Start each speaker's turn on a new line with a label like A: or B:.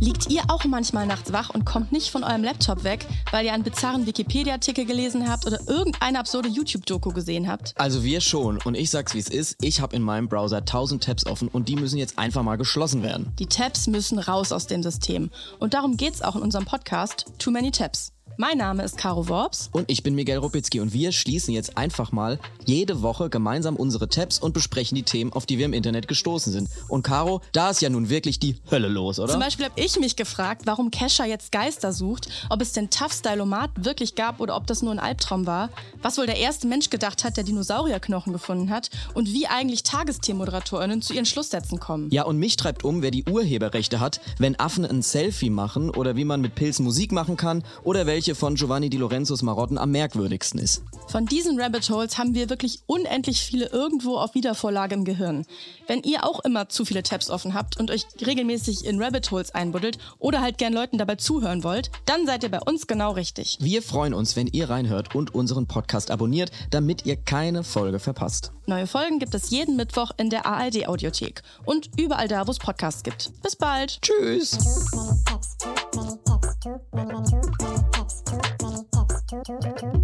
A: Liegt ihr auch manchmal nachts wach und kommt nicht von eurem Laptop weg, weil ihr einen bizarren Wikipedia-Artikel gelesen habt oder irgendeine absurde YouTube-Doku gesehen habt?
B: Also wir schon. Und ich sag's wie es ist, ich habe in meinem Browser 1000 Tabs offen und die müssen jetzt einfach mal geschlossen werden.
A: Die Tabs müssen raus aus dem System. Und darum geht's auch in unserem Podcast Too Many Tabs. Mein Name ist Caro Worps.
B: Und ich bin Miguel Rupitzky und wir schließen jetzt einfach mal jede Woche gemeinsam unsere Tabs und besprechen die Themen, auf die wir im Internet gestoßen sind. Und Caro, da ist ja nun wirklich die Hölle los, oder?
A: Zum Beispiel habe ich mich gefragt, warum Kesha jetzt Geister sucht, ob es den Tough Stylomat wirklich gab oder ob das nur ein Albtraum war, was wohl der erste Mensch gedacht hat, der Dinosaurierknochen gefunden hat und wie eigentlich Tagestiermoderatorinnen zu ihren Schlusssätzen kommen.
B: Ja, und mich treibt um, wer die Urheberrechte hat, wenn Affen ein Selfie machen oder wie man mit Pilzen Musik machen kann oder welche welche von Giovanni Di Lorenzos Marotten am merkwürdigsten ist.
A: Von diesen Rabbit Holes haben wir wirklich unendlich viele irgendwo auf Wiedervorlage im Gehirn. Wenn ihr auch immer zu viele Tabs offen habt und euch regelmäßig in Rabbit Holes einbuddelt oder halt gern Leuten dabei zuhören wollt, dann seid ihr bei uns genau richtig.
B: Wir freuen uns, wenn ihr reinhört und unseren Podcast abonniert, damit ihr keine Folge verpasst.
A: Neue Folgen gibt es jeden Mittwoch in der ARD Audiothek und überall da, wo es Podcasts gibt. Bis bald.
B: Tschüss. two, two, two.